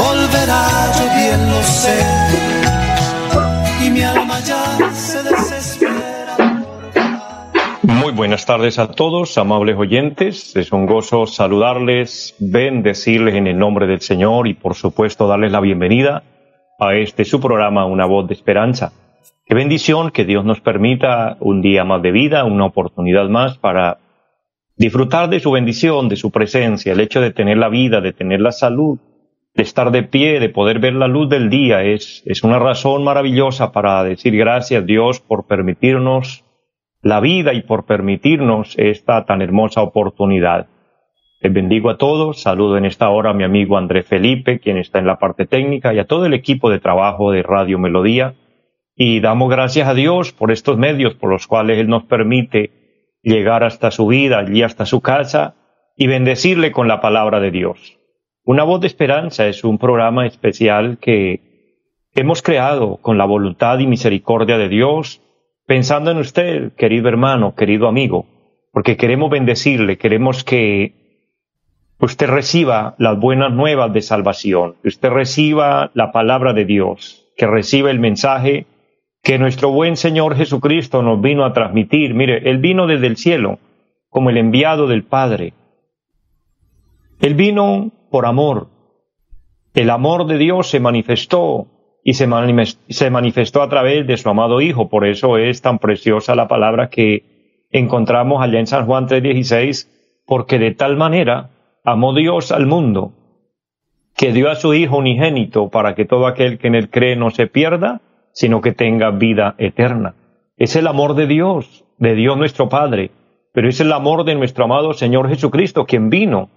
volverá, yo bien lo sé. Y mi alma ya se desespera. Muy buenas tardes a todos, amables oyentes. Es un gozo saludarles, bendecirles en el nombre del Señor y por supuesto darles la bienvenida a este su programa Una voz de esperanza. Qué bendición que Dios nos permita un día más de vida, una oportunidad más para disfrutar de su bendición, de su presencia, el hecho de tener la vida, de tener la salud, de estar de pie, de poder ver la luz del día, es, es una razón maravillosa para decir gracias Dios por permitirnos la vida y por permitirnos esta tan hermosa oportunidad. Les bendigo a todos, saludo en esta hora a mi amigo André Felipe, quien está en la parte técnica, y a todo el equipo de trabajo de Radio Melodía, y damos gracias a Dios por estos medios por los cuales Él nos permite llegar hasta su vida, y hasta su casa, y bendecirle con la palabra de Dios. Una voz de esperanza es un programa especial que hemos creado con la voluntad y misericordia de Dios, pensando en usted, querido hermano, querido amigo, porque queremos bendecirle, queremos que usted reciba las buenas nuevas de salvación, que usted reciba la palabra de Dios, que reciba el mensaje que nuestro buen Señor Jesucristo nos vino a transmitir. Mire, Él vino desde el cielo como el enviado del Padre. Él vino por amor. El amor de Dios se manifestó y se, manifestó a través de su amado Hijo. Por eso es tan preciosa la palabra que encontramos allá en San Juan 3:16, porque de tal manera amó Dios al mundo, que dio a su Hijo unigénito para que todo aquel que en él cree no se pierda, sino que tenga vida eterna. Es el amor de Dios, de Dios nuestro Padre, pero es el amor de nuestro amado Señor Jesucristo, quien vino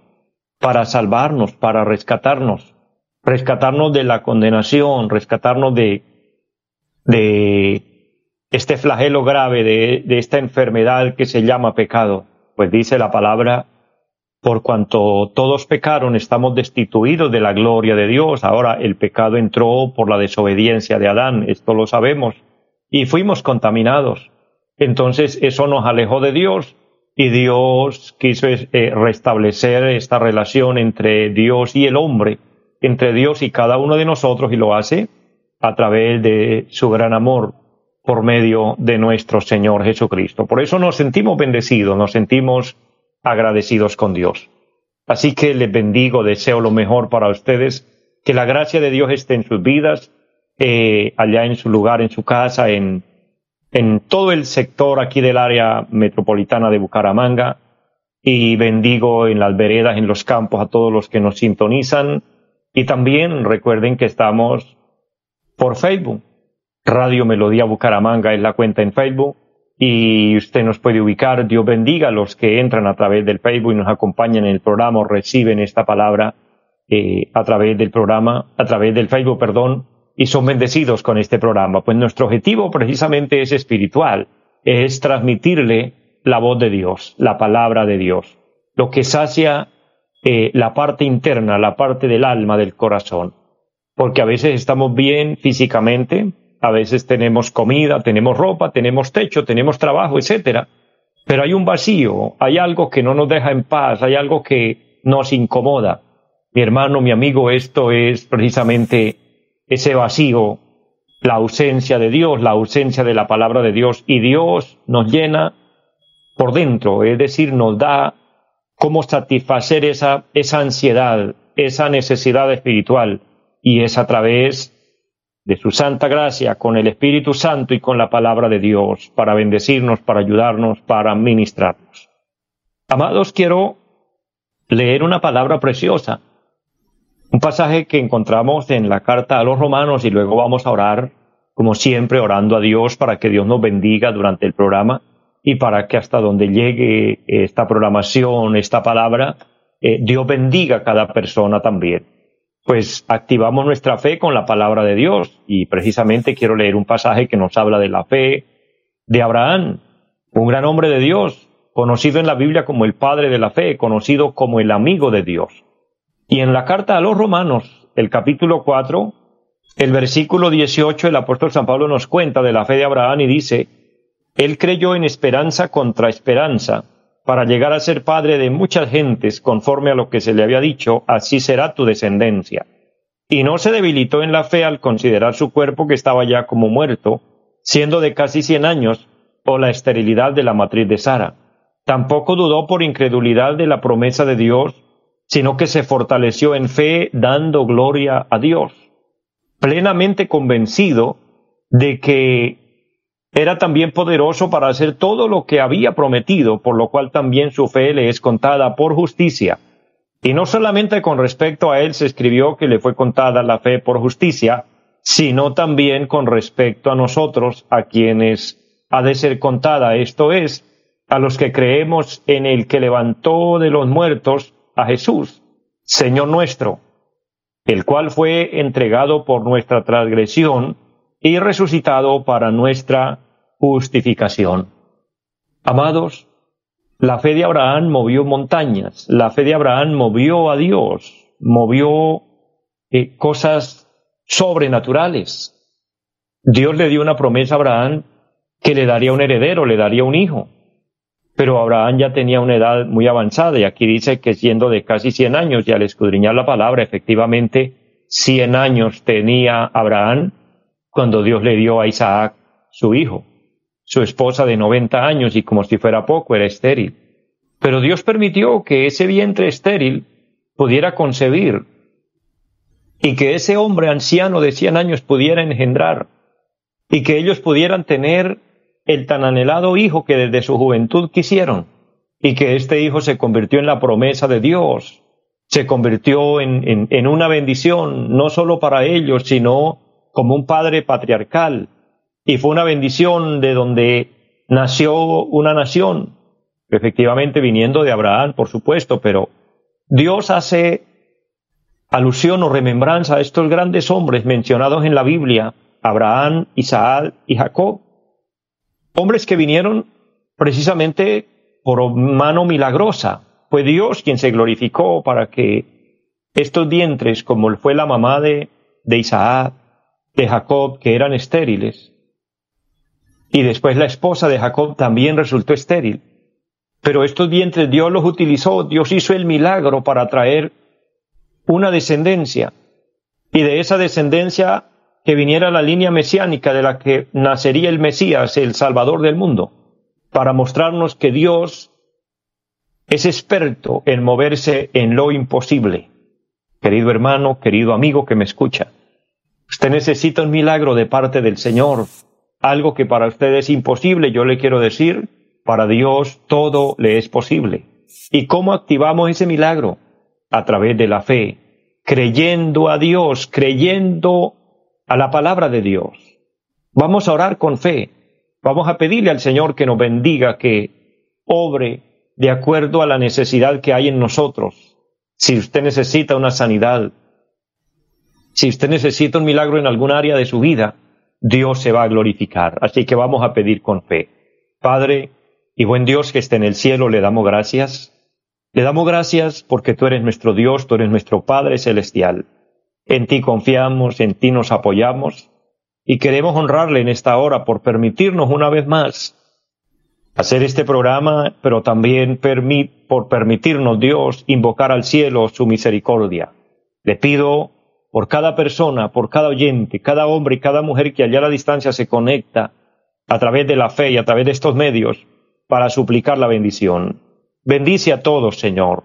para salvarnos, para rescatarnos, rescatarnos de la condenación, rescatarnos de, este flagelo grave, de, de esta enfermedad que se llama pecado. Pues dice la palabra, por cuanto todos pecaron, estamos destituidos de la gloria de Dios. Ahora el pecado entró por la desobediencia de Adán, esto lo sabemos, y fuimos contaminados. Entonces eso nos alejó de Dios y Dios quiso eh, restablecer esta relación entre Dios y el hombre, entre Dios y cada uno de nosotros, y lo hace a través de su gran amor por medio de nuestro Señor Jesucristo. Por eso nos sentimos bendecidos, nos sentimos agradecidos con Dios. Así que les bendigo, deseo lo mejor para ustedes, que la gracia de Dios esté en sus vidas, eh, allá en su lugar, en su casa, en, en todo el sector aquí del área metropolitana de Bucaramanga, y bendigo en las veredas, en los campos, a todos los que nos sintonizan, y también recuerden que estamos por Facebook. Radio Melodía Bucaramanga es la cuenta en Facebook y usted nos puede ubicar. Dios bendiga a los que entran a través del Facebook y nos acompañan en el programa o reciben esta palabra eh, a través del programa, a través del Facebook, perdón, y son bendecidos con este programa. Pues nuestro objetivo precisamente es espiritual, es transmitirle la voz de Dios, la palabra de Dios, lo que sacia eh, la parte interna, la parte del alma, del corazón. Porque a veces estamos bien físicamente, a veces tenemos comida, tenemos ropa, tenemos techo, tenemos trabajo, etcétera. Pero hay un vacío, hay algo que no nos deja en paz, hay algo que nos incomoda. Mi hermano, mi amigo, esto es precisamente ese vacío, la ausencia de Dios, la ausencia de la palabra de Dios, y Dios nos llena por dentro, es decir, nos da cómo satisfacer esa, esa ansiedad, esa necesidad espiritual, y es a través de su santa gracia con el Espíritu Santo y con la palabra de Dios para bendecirnos, para ayudarnos, para ministrarnos. Amados, quiero leer una palabra preciosa, un pasaje que encontramos en la carta a los romanos y luego vamos a orar, como siempre, orando a Dios para que Dios nos bendiga durante el programa y para que hasta donde llegue esta programación, esta palabra, eh, Dios bendiga a cada persona también. pues activamos nuestra fe con la palabra de Dios. Y precisamente quiero leer un pasaje que nos habla de la fe de Abraham, un gran hombre de Dios, conocido en la Biblia como el padre de la fe, conocido como el amigo de Dios. Y en la carta a los romanos, el capítulo 4, el versículo 18, el apóstol San Pablo nos cuenta de la fe de Abraham y dice, Él creyó en esperanza contra esperanza, para llegar a ser padre de muchas gentes, conforme a lo que se le había dicho, así será tu descendencia. Y no se debilitó en la fe al considerar su cuerpo que estaba ya como muerto, siendo de casi cien años, o la esterilidad de la matriz de Sara. Tampoco dudó por incredulidad de la promesa de Dios, sino que se fortaleció en fe dando gloria a Dios, plenamente convencido de que era también poderoso para hacer todo lo que había prometido, por lo cual también su fe le es contada por justicia. Y no solamente con respecto a él se escribió que le fue contada la fe por justicia, sino también con respecto a nosotros, a quienes ha de ser contada, esto es, a los que creemos en el que levantó de los muertos a Jesús, Señor nuestro, el cual fue entregado por nuestra transgresión y resucitado para nuestra justificación. Amados, la fe de Abraham movió montañas, la fe de Abraham movió a Dios, movió eh, cosas sobrenaturales. Dios le dio una promesa a Abraham que le daría un heredero, le daría un hijo. Pero Abraham ya tenía una edad muy avanzada y aquí dice que siendo de casi 100 años y al escudriñar la palabra, efectivamente 100 años tenía Abraham cuando Dios le dio a Isaac su hijo. Su esposa de 90 años y como si fuera poco era estéril. Pero Dios permitió que ese vientre estéril pudiera concebir y que ese hombre anciano de 100 años pudiera engendrar y que ellos pudieran tener el tan anhelado hijo que desde su juventud quisieron, y que este hijo se convirtió en la promesa de Dios, se convirtió en, una bendición, no solo para ellos, sino como un padre patriarcal, y fue una bendición de donde nació una nación, efectivamente viniendo de Abraham, por supuesto, pero Dios hace alusión o remembranza a estos grandes hombres mencionados en la Biblia, Abraham, Isaac y Jacob, hombres que vinieron precisamente por mano milagrosa. Fue Dios quien se glorificó para que estos vientres, como fue la mamá de, de Isaac, de Jacob, que eran estériles, y después la esposa de Jacob también resultó estéril. Pero estos vientres Dios los utilizó, Dios hizo el milagro para traer una descendencia. Y de esa descendencia que viniera la línea mesiánica de la que nacería el Mesías, el Salvador del mundo, para mostrarnos que Dios es experto en moverse en lo imposible. Querido hermano, querido amigo que me escucha, usted necesita un milagro de parte del Señor, algo que para usted es imposible, yo le quiero decir, para Dios todo le es posible. ¿Y cómo activamos ese milagro? A través de la fe, creyendo a Dios, creyendo a la palabra de Dios. Vamos a orar con fe. Vamos a pedirle al Señor que nos bendiga, que obre de acuerdo a la necesidad que hay en nosotros. Si usted necesita una sanidad, si usted necesita un milagro en algún área de su vida, Dios se va a glorificar. Así que vamos a pedir con fe. Padre y buen Dios que esté en el cielo, le damos gracias. Le damos gracias porque tú eres nuestro Dios, tú eres nuestro Padre celestial. En ti confiamos, en ti nos apoyamos y queremos honrarle en esta hora por permitirnos una vez más hacer este programa, pero también por permitirnos, Dios, invocar al cielo su misericordia. Le pido por cada persona, por cada oyente, cada hombre y cada mujer que allá a la distancia se conecta a través de la fe y a través de estos medios para suplicar la bendición. Bendice a todos, Señor.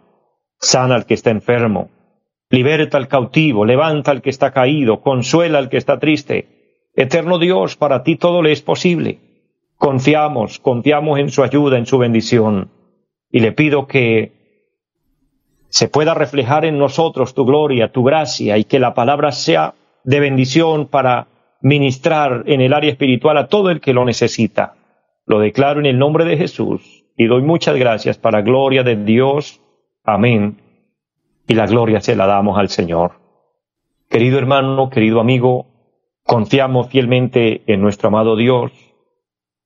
Sana al que está enfermo, Liberta al cautivo, levanta al que está caído, consuela al que está triste. Eterno Dios, para ti todo le es posible. Confiamos, confiamos en su ayuda, en su bendición. Y le pido que se pueda reflejar en nosotros tu gloria, tu gracia, y que la palabra sea de bendición para ministrar en el área espiritual a todo el que lo necesita. Lo declaro en el nombre de Jesús y doy muchas gracias para gloria de Dios. Amén y la gloria se la damos al Señor. Querido hermano, querido amigo, confiamos fielmente en nuestro amado Dios,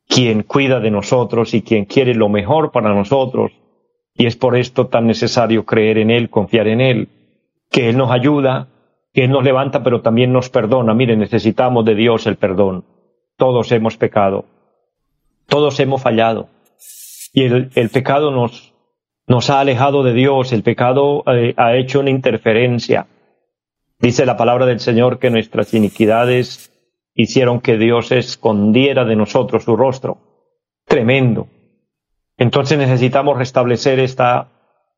quien cuida de nosotros y quien quiere lo mejor para nosotros, y es por esto tan necesario creer en Él, confiar en Él, que Él nos ayuda, que Él nos levanta, pero también nos perdona. Mire, necesitamos de Dios el perdón. Todos hemos pecado, todos hemos fallado, y el, pecado nos, nos ha alejado de Dios, el pecado eh, ha hecho una interferencia. Dice la palabra del Señor que nuestras iniquidades hicieron que Dios escondiera de nosotros su rostro. Tremendo. Entonces necesitamos restablecer esta,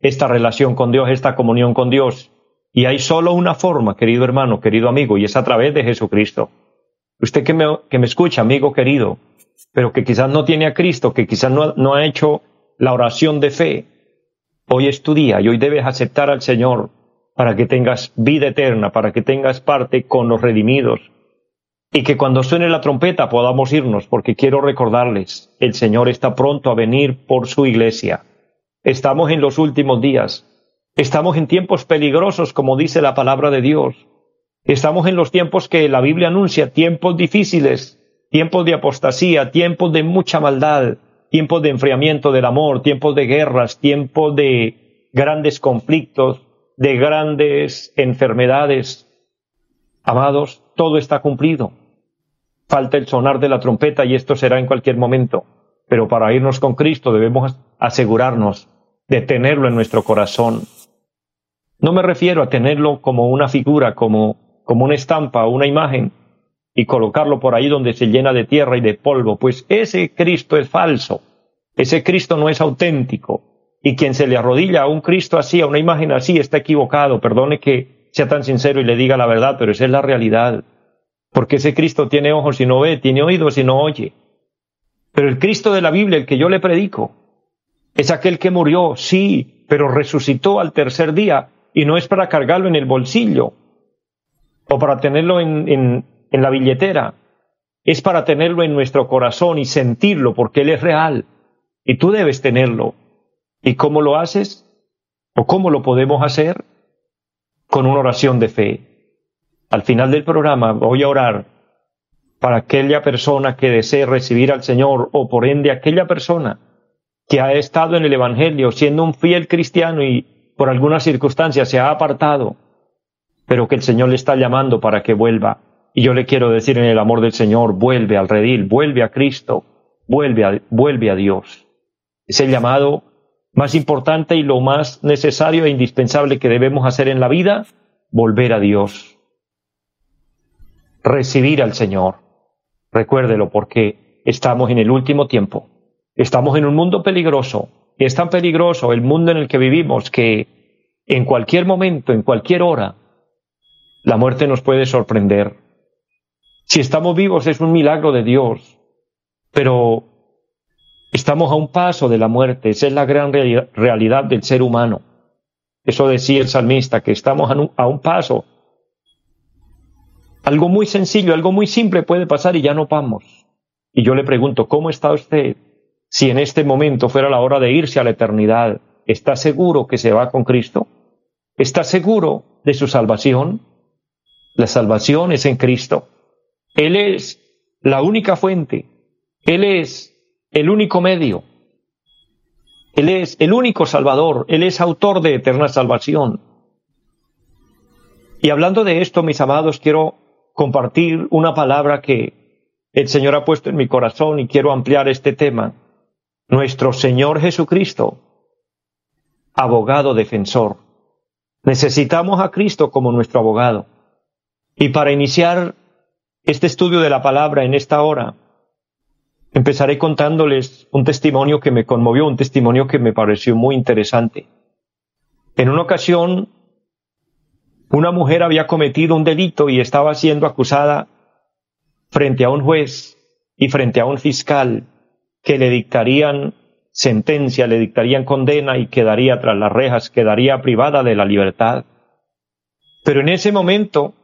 esta relación con Dios, esta comunión con Dios. Y hay solo una forma, querido hermano, querido amigo, y es a través de Jesucristo. Usted que me, que me escucha, amigo querido, pero que quizás no tiene a Cristo, que quizás no, no ha hecho la oración de fe, hoy es tu día y hoy debes aceptar al Señor para que tengas vida eterna, para que tengas parte con los redimidos, y que cuando suene la trompeta podamos irnos, porque quiero recordarles, el Señor está pronto a venir por su iglesia. Estamos en los últimos días, estamos en tiempos peligrosos, como dice la palabra de Dios. Estamos en los tiempos que la Biblia anuncia, tiempos difíciles, tiempos de apostasía, tiempos de mucha maldad, tiempos de enfriamiento del amor, tiempos de guerras, tiempos de grandes conflictos, de grandes enfermedades. Amados, todo está cumplido falta el sonar de la trompeta y esto será en cualquier momento. Pero para irnos con Cristo debemos asegurarnos de tenerlo en nuestro corazón. No me refiero a tenerlo como una figura, como, como una estampa, una imagen, y colocarlo por ahí donde se llena de tierra y de polvo, pues ese Cristo es falso, ese Cristo no es auténtico, y quien se le arrodilla a un Cristo así, a una imagen así, está equivocado, perdone que sea tan sincero y le diga la verdad, pero esa es la realidad. Porque ese Cristo tiene ojos y no ve, tiene oídos y no oye. Pero el Cristo de la Biblia, el que yo le predico, es aquel que murió, sí, pero resucitó al tercer día y no es para cargarlo en el bolsillo o para tenerlo en, en, en la billetera, es para tenerlo en nuestro corazón y sentirlo porque Él es real y tú debes tenerlo. ¿Y cómo lo haces? ¿O cómo lo podemos hacer? Con una oración de fe. Al final del programa voy a orar para aquella persona que desee recibir al Señor o por ende aquella persona que ha estado en el Evangelio siendo un fiel cristiano y por alguna circunstancia se ha apartado, pero que el Señor le está llamando para que vuelva. Y yo le quiero decir en el amor del Señor, vuelve al redil, vuelve a Cristo, vuelve a, vuelve a Dios. Es el llamado más importante y lo más necesario e indispensable que debemos hacer en la vida, volver a Dios recibir al Señor. Recuérdelo porque estamos en el último tiempo. Estamos en un mundo peligroso. Y es tan peligroso el mundo en el que vivimos que en cualquier momento, en cualquier hora, la muerte nos puede sorprender. Si estamos vivos es un milagro de Dios, pero estamos a un paso de la muerte. Esa es la gran realidad del ser humano. Eso decía el salmista, que estamos a un paso algo muy sencillo, algo muy simple puede pasar y ya no vamos. Y yo le pregunto, ¿cómo está usted? Si en este momento fuera la hora de irse a la eternidad, ¿está seguro que se va con Cristo? ¿Está seguro de su salvación? La salvación es en Cristo. Él es la única fuente. Él es el único medio. Él es el único Salvador. Él es autor de eterna salvación. Y hablando de esto, mis amados, quiero compartir una palabra que el Señor ha puesto en mi corazón y quiero ampliar este tema. Nuestro Señor Jesucristo, abogado defensor. Necesitamos a Cristo como nuestro abogado. Y para iniciar este estudio de la palabra en esta hora, empezaré contándoles un testimonio que me conmovió, un testimonio que me pareció muy interesante. En una ocasión una mujer había cometido un delito y estaba siendo acusada frente a un juez y frente a un fiscal que le dictarían sentencia, le dictarían condena y quedaría tras las rejas, quedaría privada de la libertad. Pero en ese momento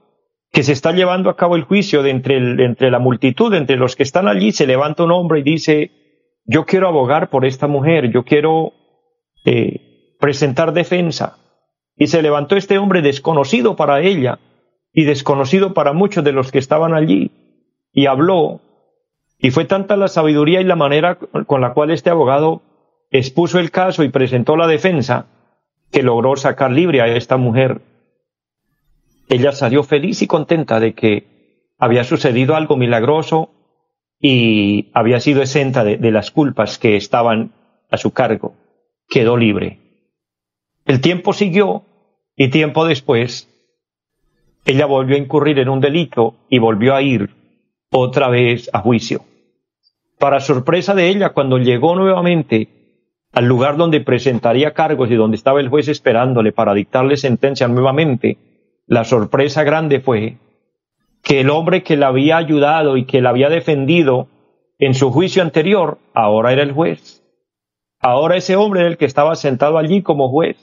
que se está llevando a cabo el juicio de entre, entre la multitud, entre los que están allí, se levanta un hombre y dice, yo quiero abogar por esta mujer, yo quiero eh, presentar defensa. Y se levantó este hombre desconocido para ella y desconocido para muchos de los que estaban allí, y habló, y fue tanta la sabiduría y la manera con la cual este abogado expuso el caso y presentó la defensa, que logró sacar libre a esta mujer. Ella salió feliz y contenta de que había sucedido algo milagroso y había sido exenta de, de las culpas que estaban a su cargo. Quedó libre. El tiempo siguió y tiempo después ella volvió a incurrir en un delito y volvió a ir otra vez a juicio. Para sorpresa de ella, cuando llegó nuevamente al lugar donde presentaría cargos y donde estaba el juez esperándole para dictarle sentencia nuevamente, la sorpresa grande fue que el hombre que la había ayudado y que la había defendido en su juicio anterior, ahora era el juez. Ahora ese hombre era el que estaba sentado allí como juez.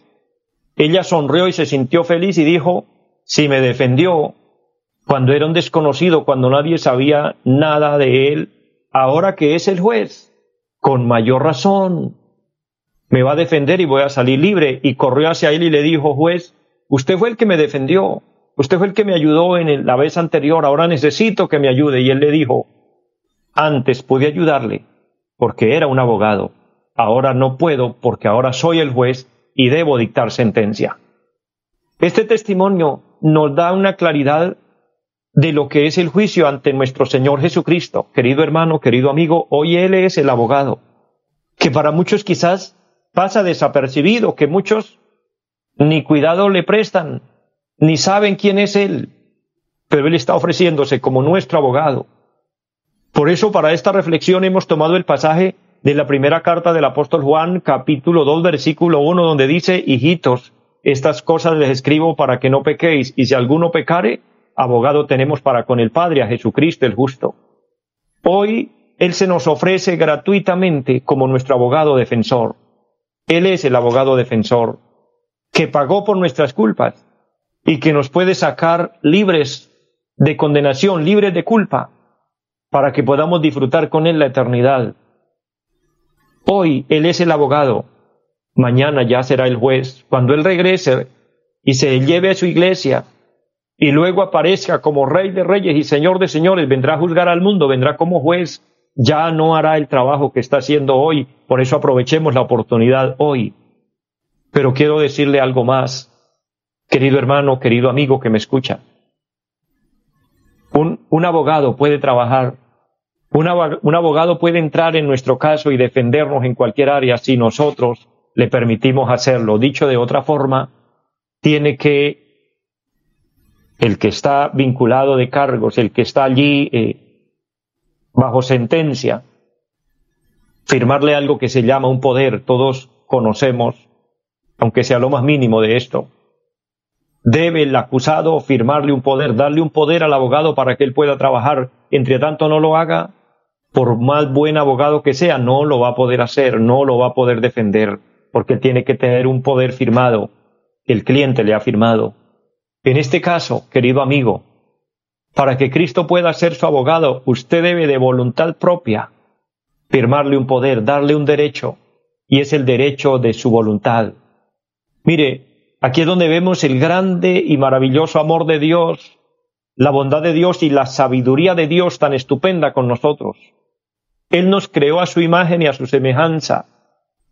Ella sonrió y se sintió feliz y dijo, si me defendió cuando era un desconocido, cuando nadie sabía nada de él, ahora que es el juez, con mayor razón, me va a defender y voy a salir libre. Y corrió hacia él y le dijo, juez, usted fue el que me defendió, usted fue el que me ayudó en la vez anterior, ahora necesito que me ayude. Y él le dijo, antes pude ayudarle porque era un abogado, ahora no puedo porque ahora soy el juez y debo dictar sentencia. Este testimonio nos da una claridad de lo que es el juicio ante nuestro Señor Jesucristo. Querido hermano, querido amigo, hoy Él es el abogado, que para muchos quizás pasa desapercibido, que muchos ni cuidado le prestan, ni saben quién es Él, pero Él está ofreciéndose como nuestro abogado. Por eso para esta reflexión hemos tomado el pasaje de la primera carta del apóstol Juan, capítulo 2, versículo 1, donde dice, hijitos, estas cosas les escribo para que no pequéis, y si alguno pecare, abogado tenemos para con el Padre, a Jesucristo el justo. Hoy Él se nos ofrece gratuitamente como nuestro abogado defensor. Él es el abogado defensor que pagó por nuestras culpas y que nos puede sacar libres de condenación, libres de culpa, para que podamos disfrutar con Él la eternidad. Hoy Él es el abogado mañana ya será el juez. Cuando Él regrese y se lleve a su iglesia y luego aparezca como Rey de Reyes y Señor de Señores, vendrá a juzgar al mundo, vendrá como juez, ya no hará el trabajo que está haciendo hoy. Por eso aprovechemos la oportunidad hoy. Pero quiero decirle algo más, querido hermano, querido amigo que me escucha. Un, abogado puede trabajar, un, un abogado puede entrar en nuestro caso y defendernos en cualquier área si nosotros le permitimos hacerlo. Dicho de otra forma, tiene que el que está vinculado de cargos, el que está allí eh, bajo sentencia, firmarle algo que se llama un poder. Todos conocemos, aunque sea lo más mínimo de esto. Debe el acusado firmarle un poder, darle un poder al abogado para que él pueda trabajar. Entre tanto no lo haga, por más buen abogado que sea, no lo va a poder hacer, no lo va a poder defender porque tiene que tener un poder firmado el cliente le ha firmado. En este caso, querido amigo, para que Cristo pueda ser su abogado, usted debe de voluntad propia firmarle un poder, darle un derecho, y es el derecho de su voluntad. Mire, aquí es donde vemos el grande y maravilloso amor de Dios, la bondad de Dios y la sabiduría de Dios tan estupenda con nosotros. Él nos creó a su imagen y a su semejanza,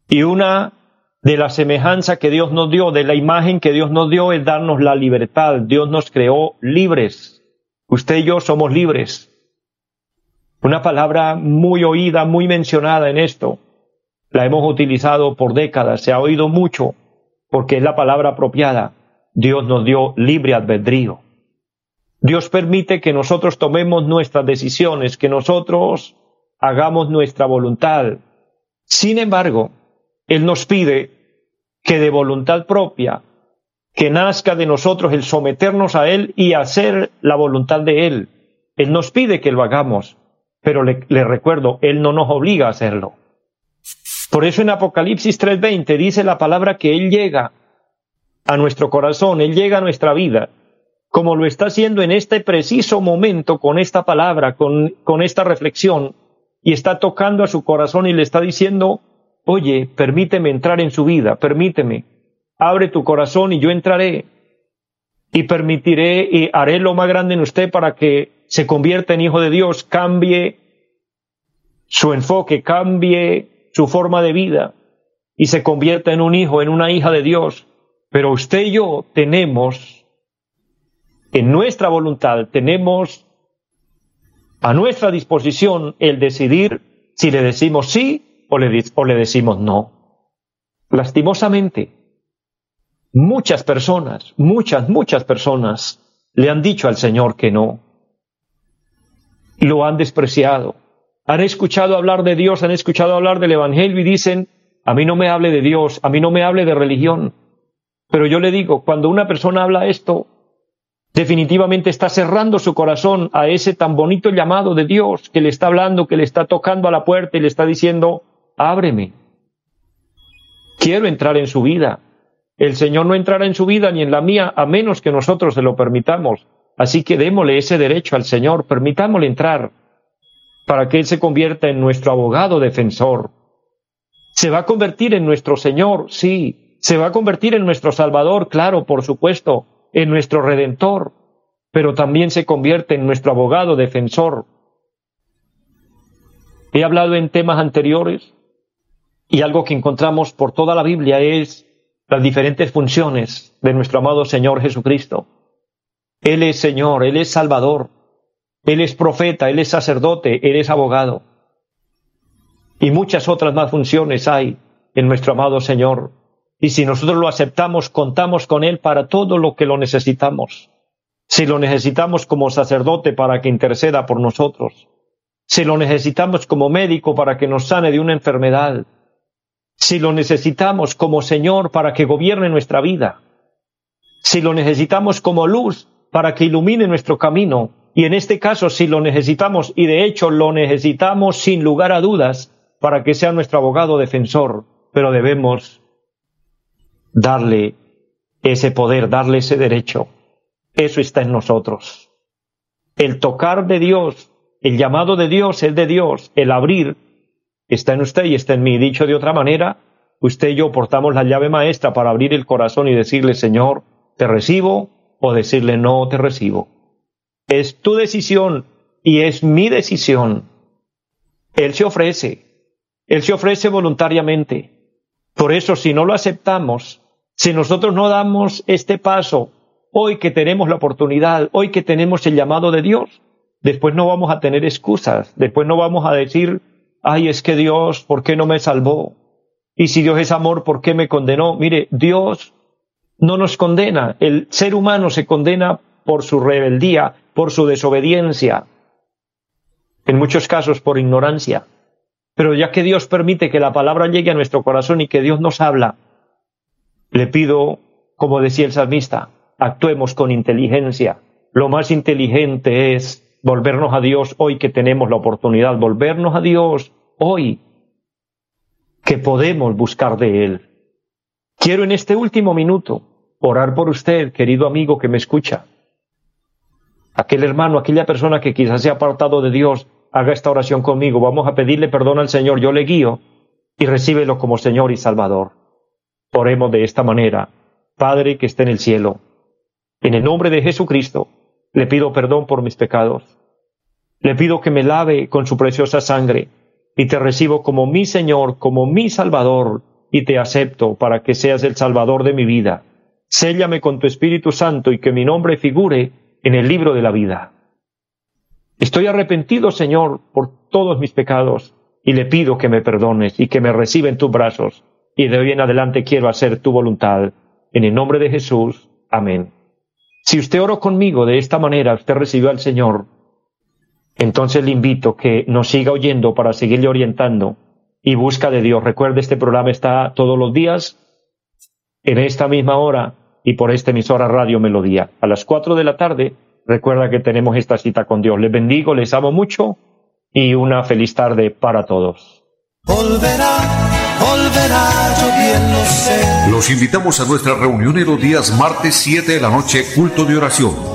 y una de la semejanza que Dios nos dio, de la imagen que Dios nos dio, es darnos la libertad. Dios nos creó libres. Usted y yo somos libres. Una palabra muy oída, muy mencionada en esto. La hemos utilizado por décadas, se ha oído mucho, porque es la palabra apropiada. Dios nos dio libre albedrío. Dios permite que nosotros tomemos nuestras decisiones, que nosotros hagamos nuestra voluntad. Sin embargo, Él nos pide que de voluntad propia, que nazca de nosotros el someternos a Él y hacer la voluntad de Él. Él nos pide que lo hagamos, pero le, recuerdo, Él no nos obliga a hacerlo. Por eso en Apocalipsis 3:20 dice la palabra que Él llega a nuestro corazón, Él llega a nuestra vida, como lo está haciendo en este preciso momento con esta palabra, con, con esta reflexión, y está tocando a su corazón y le está diciendo, oye, permíteme entrar en su vida, permíteme, abre tu corazón y yo entraré. y permitiré y haré lo más grande en usted para que se convierta en hijo de Dios, cambie su enfoque, cambie su forma de vida y se convierta en un hijo, en una hija de Dios. Pero usted y yo tenemos, en nuestra voluntad, tenemos a nuestra disposición el decidir si le decimos sí o le, o le decimos no. Lastimosamente, muchas personas, muchas, muchas personas le han dicho al Señor que no. Lo han despreciado. Han escuchado hablar de Dios, han escuchado hablar del Evangelio y dicen, a mí no me hable de Dios, a mí no me hable de religión. Pero yo le digo, cuando una persona habla esto, definitivamente está cerrando su corazón a ese tan bonito llamado de Dios que le está hablando, que le está tocando a la puerta y le está diciendo, ábreme. Quiero entrar en su vida. El Señor no entrará en su vida ni en la mía a menos que nosotros se lo permitamos. Así que démosle ese derecho al Señor, permitámosle entrar para que Él se convierta en nuestro abogado defensor. Se va a convertir en nuestro Señor, sí. Se va a convertir en nuestro Salvador, claro, por supuesto, en nuestro Redentor, pero también se convierte en nuestro abogado defensor. He hablado en temas anteriores y algo que encontramos por toda la Biblia es las diferentes funciones de nuestro amado Señor Jesucristo. Él es Señor, Él es Salvador, Él es profeta, Él es sacerdote, Él es abogado. Y muchas otras más funciones hay en nuestro amado Señor. Y si nosotros lo aceptamos, contamos con Él para todo lo que lo necesitamos. Si lo necesitamos como sacerdote para que interceda por nosotros. Si lo necesitamos como médico para que nos sane de una enfermedad. Si lo necesitamos como Señor para que gobierne nuestra vida. Si lo necesitamos como luz para que ilumine nuestro camino. Y en este caso, si lo necesitamos, y de hecho lo necesitamos sin lugar a dudas, para que sea nuestro abogado defensor, pero debemos darle ese poder, darle ese derecho. Eso está en nosotros. El tocar de Dios, el llamado de Dios es de Dios, el abrir está en usted y está en mí. Dicho de otra manera, usted y yo portamos la llave maestra para abrir el corazón y decirle, Señor, te recibo, o decirle no te recibo. Es tu decisión y es mi decisión. Él se ofrece, Él se ofrece voluntariamente. Por eso, si no lo aceptamos, si nosotros no damos este paso, hoy que tenemos la oportunidad, hoy que tenemos el llamado de Dios, después no vamos a tener excusas, después no vamos a decir, ay, es que Dios, ¿por qué no me salvó? Y si Dios es amor, ¿por qué me condenó? Mire, Dios no nos condena. El ser humano se condena por su rebeldía, por su desobediencia, en muchos casos por ignorancia. Pero ya que Dios permite que la palabra llegue a nuestro corazón y que Dios nos habla, le pido, como decía el salmista, actuemos con inteligencia. Lo más inteligente es volvernos a Dios hoy que tenemos la oportunidad, volvernos a Dios hoy que podemos buscar de Él. Quiero en este último minuto orar por usted, querido amigo que me escucha. Aquel hermano, aquella persona que quizás se ha apartado de Dios, haga esta oración conmigo. Vamos a pedirle perdón al Señor. Yo le guío y recíbelo como Señor y Salvador. Oremos de esta manera. Padre que esté en el cielo, en el nombre de Jesucristo, le pido perdón por mis pecados. Le pido que me lave con su preciosa sangre y te recibo como mi Señor, como mi Salvador y te acepto para que seas el Salvador de mi vida. Séllame con tu Espíritu Santo y que mi nombre figure en el libro de la vida. Estoy arrepentido, Señor, por todos mis pecados y le pido que me perdones y que me reciba en tus brazos y de hoy en adelante quiero hacer tu voluntad. En el nombre de Jesús. Amén. Si usted oró conmigo de esta manera, usted recibió al Señor, entonces le invito que nos siga oyendo para seguirle orientando y busca de Dios. Recuerde, este programa está todos los días en esta misma hora y por esta emisora Radio Melodía. A las cuatro de la tarde, recuerda que tenemos esta cita con Dios. Les bendigo, les amo mucho y una feliz tarde para todos. Los invitamos a nuestra reunión en los días martes 7 de la noche, culto de oración